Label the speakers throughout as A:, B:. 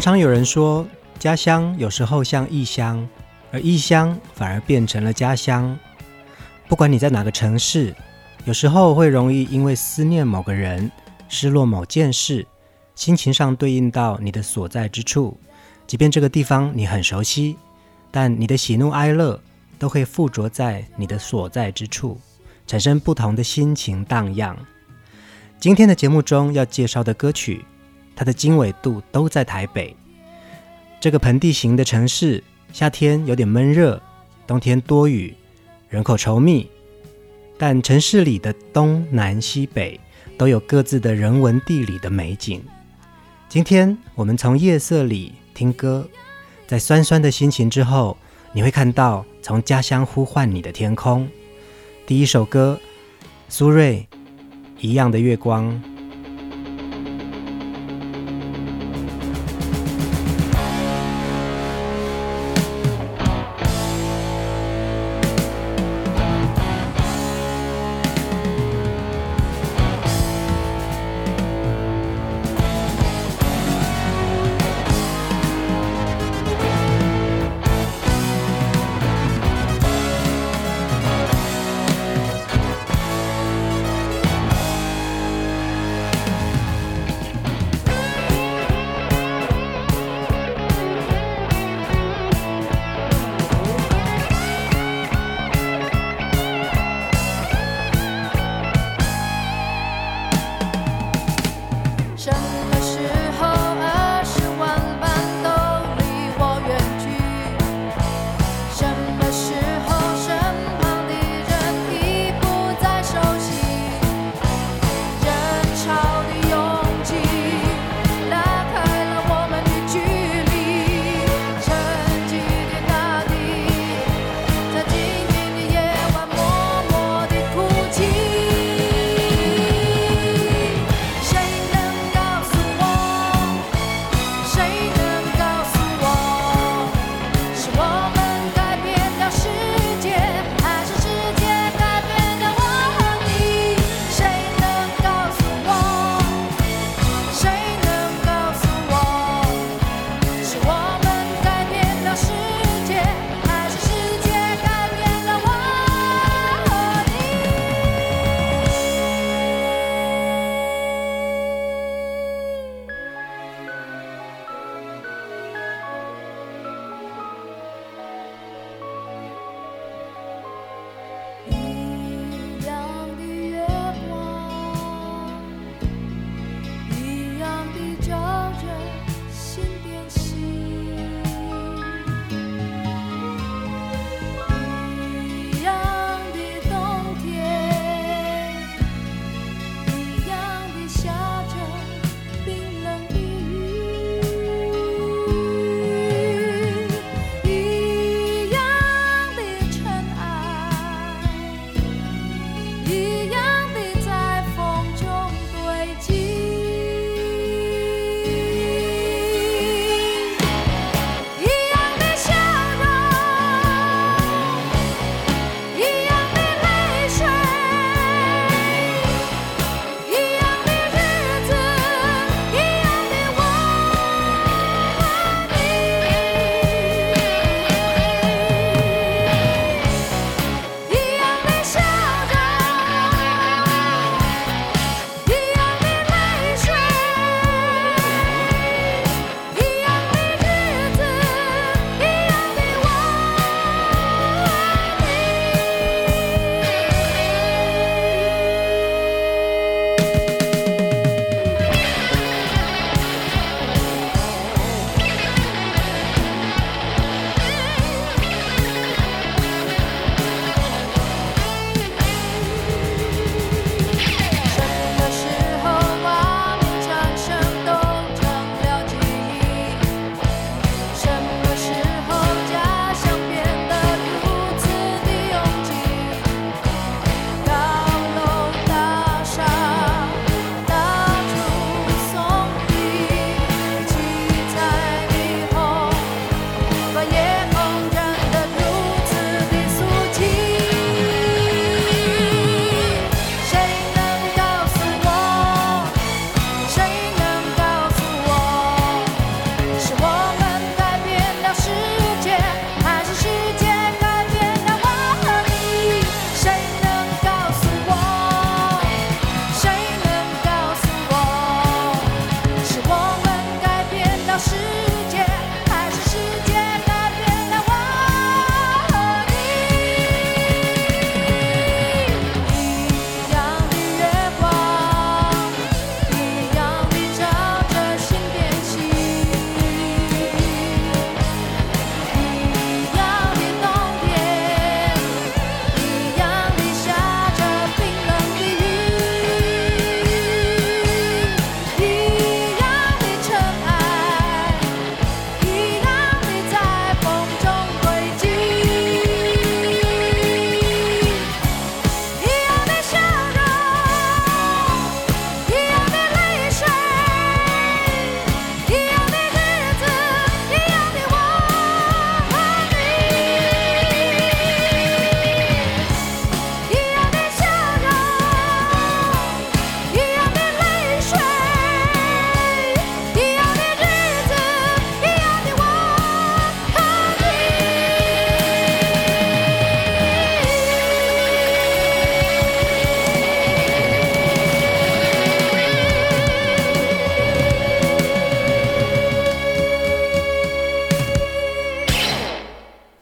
A: 常常有人说，家乡有时候像异乡，而异乡反而变成了家乡。不管你在哪个城市，有时候会容易因为思念某个人、失落某件事，心情上对应到你的所在之处。即便这个地方你很熟悉，但你的喜怒哀乐都会附着在你的所在之处，产生不同的心情荡漾。今天的节目中要介绍的歌曲，它的经纬度都在台北这个盆地型的城市，夏天有点闷热，冬天多雨，人口稠密。但城市里的东南西北都有各自的人文地理的美景。今天我们从夜色里听歌，在酸酸的心情之后，你会看到从家乡呼唤你的天空。第一首歌，苏芮，一样的月光。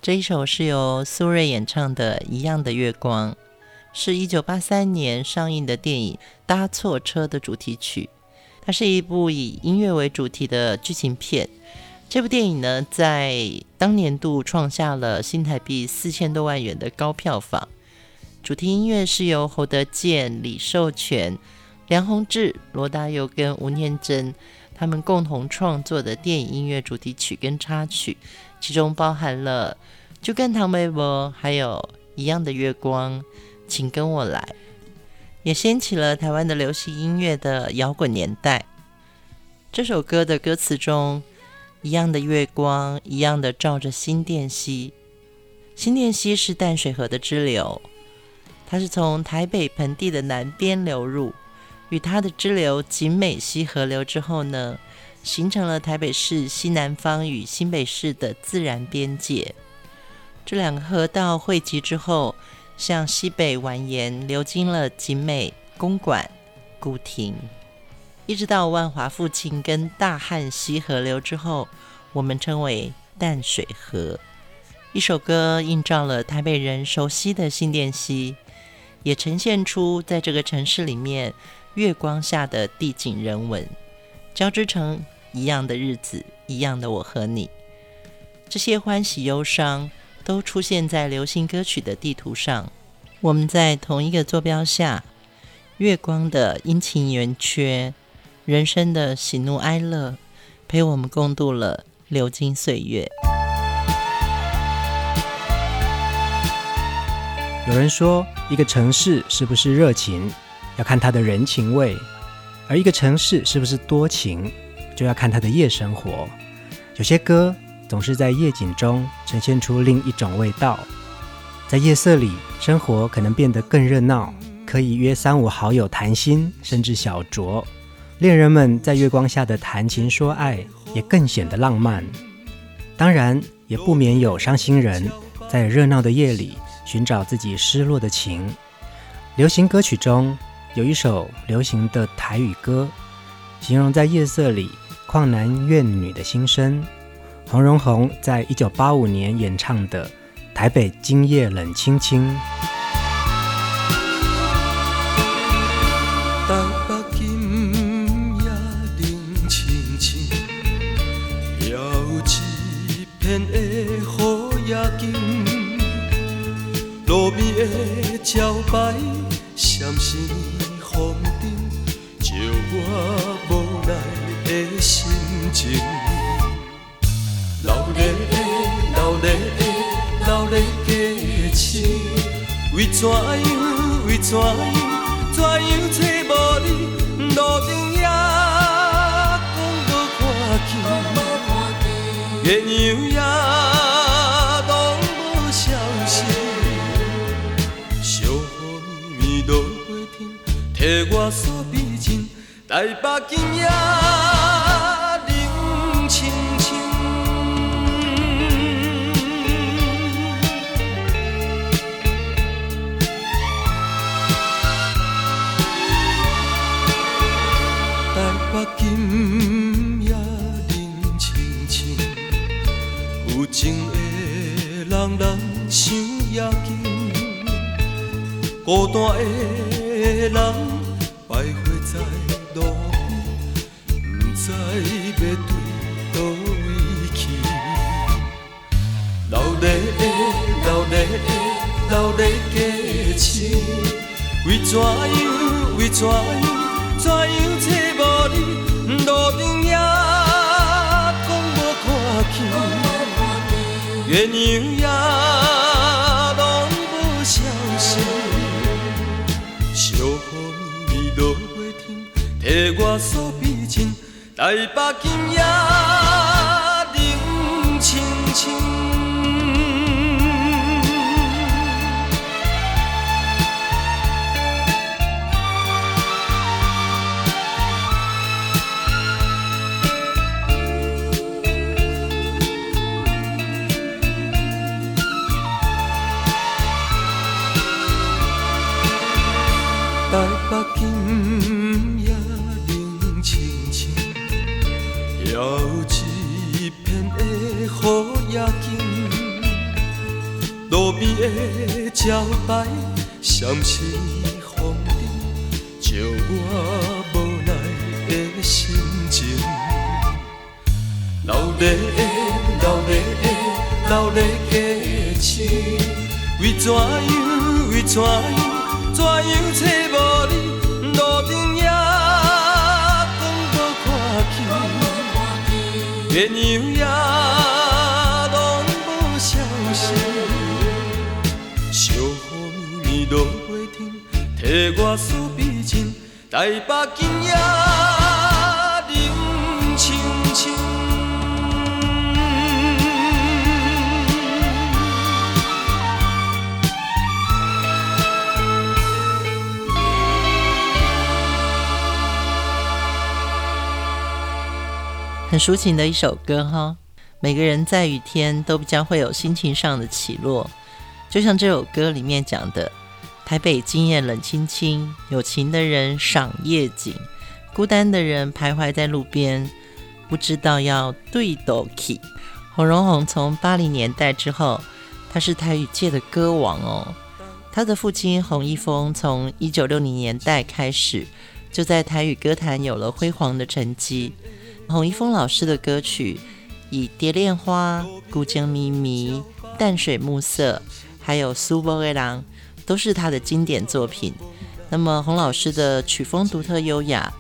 B: 这一首是由苏芮演唱的《一样的月光》，是一九八三年上映的电影《搭错车》的主题曲。它是一部以音乐为主题的剧情片。这部电影呢，在当年度创下了新台币四千多万元的高票房。主题音乐是由侯德健、李寿全、梁鸿志、罗大佑跟吴念真他们共同创作的电影音乐主题曲跟插曲，其中包含了。就跟唐微博还有一样的月光，请跟我来，也掀起了台湾的流行音乐的摇滚年代。这首歌的歌词中，一样的月光，一样的照着新店溪。新店溪是淡水河的支流，它是从台北盆地的南边流入，与它的支流景美溪合流之后呢，形成了台北市西南方与新北市的自然边界。这两个河道汇集之后，向西北蜿蜒流经了景美、公馆、古亭，一直到万华附近跟大汉溪合流之后，我们称为淡水河。一首歌映照了台北人熟悉的新店溪，也呈现出在这个城市里面月光下的地景人文，交织成一样的日子，一样的我和你。这些欢喜忧伤。都出现在流行歌曲的地图上。我们在同一个坐标下，月光的阴晴圆缺，人生的喜怒哀乐，陪我们共度了流金岁月。
A: 有人说，一个城市是不是热情，要看它的人情味；而一个城市是不是多情，就要看它的夜生活。有些歌。总是在夜景中呈现出另一种味道，在夜色里，生活可能变得更热闹，可以约三五好友谈心，甚至小酌。恋人们在月光下的谈情说爱，也更显得浪漫。当然，也不免有伤心人在热闹的夜里寻找自己失落的情。流行歌曲中有一首流行的台语歌，形容在夜色里旷男怨女的心声。黄荣宏在一九八五年演唱的《台北今夜冷清清》。
C: 怎样，怎样找无你，路灯也讲无看见，月娘也拢无消息，小雨绵绵落袂停，替我锁鼻前，台北今夜。孤单的人徘徊在路边，不知要对倒位去。流泪的，流泪的，流泪的情，为怎样，为怎样？怎样找无你，路灯也讲无看见，月亮也我所必亲，台北今夜
D: 见，鸳鸯也拢无消息，小雨绵绵落袂停，替我思悲情，台北今夜。
B: 很抒情的一首歌哈，每个人在雨天都将会有心情上的起落，就像这首歌里面讲的：台北今夜冷清清，有情的人赏夜景，孤单的人徘徊在路边，不知道要对多起。洪荣宏从八零年代之后，他是台语界的歌王哦。他的父亲洪一峰从一九六零年代开始，就在台语歌坛有了辉煌的成绩。洪一峰老师的歌曲，以《蝶恋花》《孤井迷迷》《淡水暮色》还有《苏波威郎》都是他的经典作品。那么洪老师的曲风独特优雅，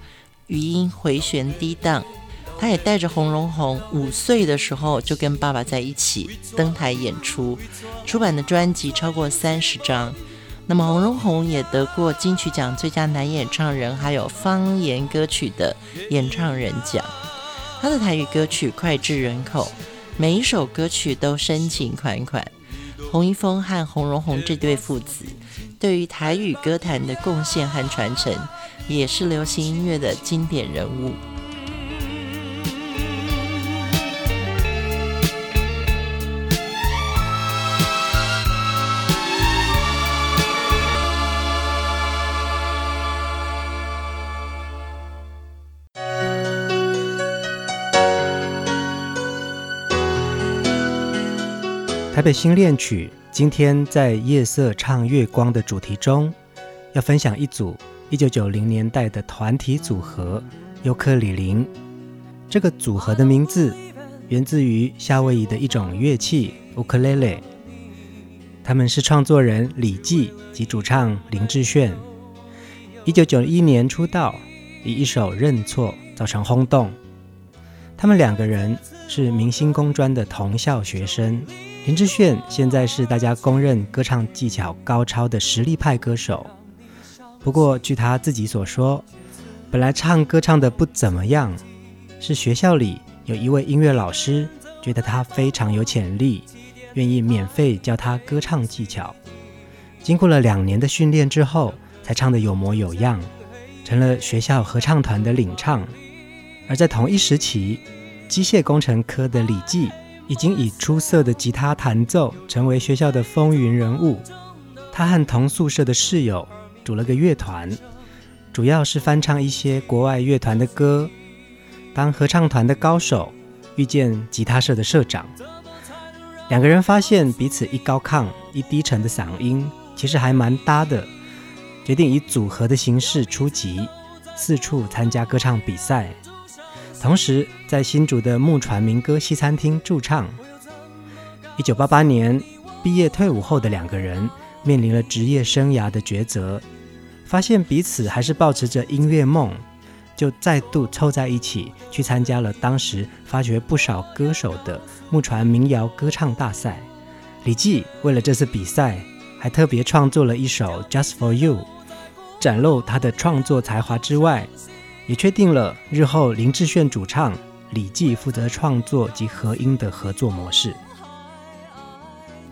B: 语音回旋低档，他也带着洪荣宏五岁的时候就跟爸爸在一起登台演出，出版的专辑超过三十张。那么洪荣宏也得过金曲奖最佳男演唱人，还有方言歌曲的演唱人奖。他的台语歌曲脍炙人口，每一首歌曲都深情款款。洪一峰和洪荣宏这对父子，对于台语歌坛的贡献和传承，也是流行音乐的经典人物。
A: 台北新恋曲今天在夜色唱月光的主题中，要分享一组一九九零年代的团体组合尤克里林。这个组合的名字源自于夏威夷的一种乐器乌克丽丽。他们是创作人李骥及主唱林志炫。一九九一年出道，以一首《认错》造成轰动。他们两个人是明星工专的同校学生。林志炫现在是大家公认歌唱技巧高超的实力派歌手，不过据他自己所说，本来唱歌唱得不怎么样，是学校里有一位音乐老师觉得他非常有潜力，愿意免费教他歌唱技巧。经过了两年的训练之后，才唱得有模有样，成了学校合唱团的领唱。而在同一时期，机械工程科的李记。已经以出色的吉他弹奏成为学校的风云人物。他和同宿舍的室友组了个乐团，主要是翻唱一些国外乐团的歌。当合唱团的高手遇见吉他社的社长，两个人发现彼此一高亢一低沉的嗓音其实还蛮搭的，决定以组合的形式出击，四处参加歌唱比赛。同时，在新竹的木船民歌西餐厅驻唱。一九八八年毕业退伍后的两个人面临了职业生涯的抉择，发现彼此还是抱持着音乐梦，就再度凑在一起去参加了当时发掘不少歌手的木船民谣歌唱大赛。李记为了这次比赛，还特别创作了一首《Just for You》，展露他的创作才华之外。也确定了日后林志炫主唱，李骥负责创作及和音的合作模式。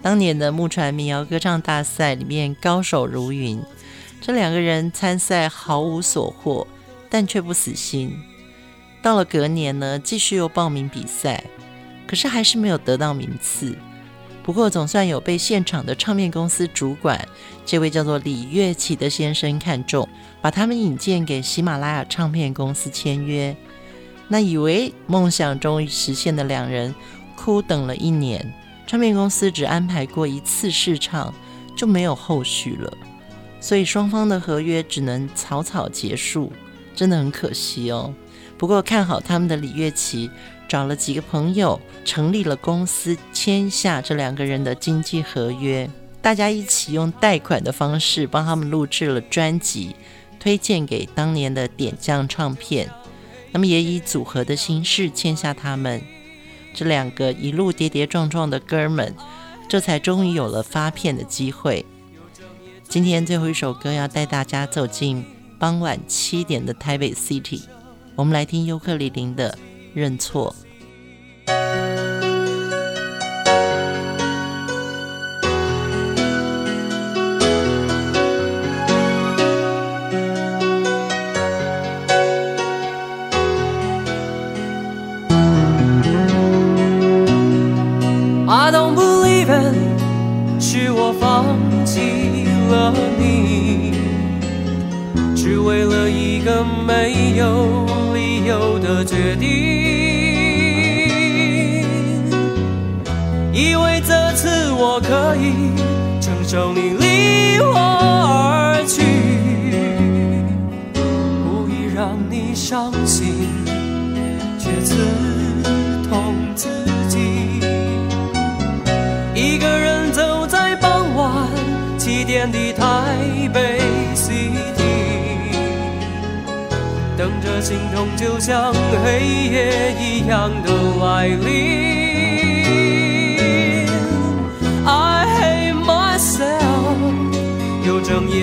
B: 当年的木船民谣歌唱大赛里面高手如云，这两个人参赛毫无所获，但却不死心。到了隔年呢，继续又报名比赛，可是还是没有得到名次。不过总算有被现场的唱片公司主管，这位叫做李月琪的先生看中，把他们引荐给喜马拉雅唱片公司签约。那以为梦想终于实现的两人，苦等了一年，唱片公司只安排过一次试唱，就没有后续了，所以双方的合约只能草草结束，真的很可惜哦。不过看好他们的李月琪，找了几个朋友成立了公司，签下这两个人的经纪合约，大家一起用贷款的方式帮他们录制了专辑，推荐给当年的点将唱片。那么也以组合的形式签下他们这两个一路跌跌撞撞的哥们，这才终于有了发片的机会。今天最后一首歌要带大家走进傍晚七点的台北 City。我们来听尤克里林的认错。
D: I don't believe it，是我放弃了你，只为了一个没有。理由的决定，我可以承受你离我而去，故意让你伤心，却刺痛自己。一个人走在傍晚七点的台北 City。等着，心痛就像黑夜一样的来临。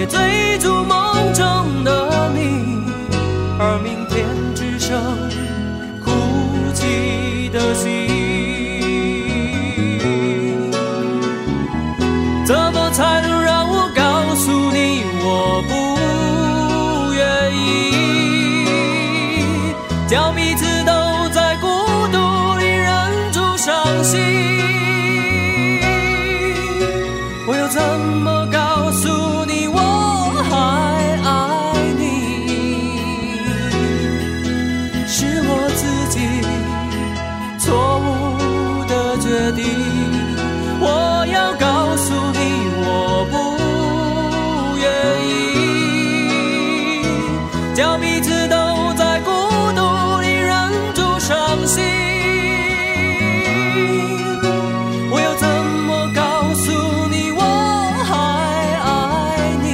D: 追逐梦中叫彼此都在孤独里忍住伤心。我要怎么告诉你我还爱你？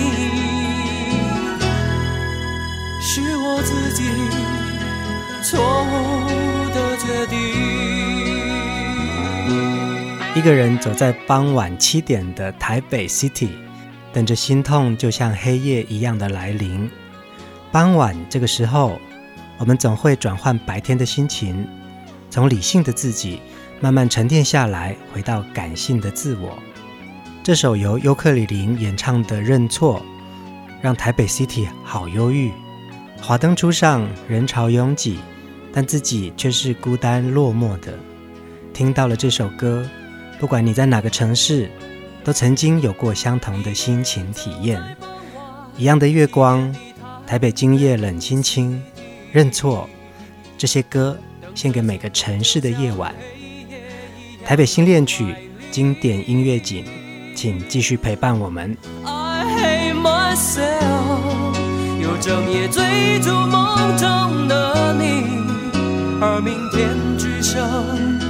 D: 是我自己错误的决定。
A: 一个人走在傍晚七点的台北 City，等着心痛就像黑夜一样的来临。傍晚这个时候，我们总会转换白天的心情，从理性的自己慢慢沉淀下来，回到感性的自我。这首由尤克里林演唱的《认错》，让台北 City 好忧郁。华灯初上，人潮拥挤，但自己却是孤单落寞的。听到了这首歌。不管你在哪个城市，都曾经有过相同的心情体验。一样的月光，台北今夜冷清清，认错。这些歌献给每个城市的夜晚。台北新恋曲，经典音乐景，请继续陪伴我们。
D: I hate myself，又整夜追逐梦中的你，而明天只剩。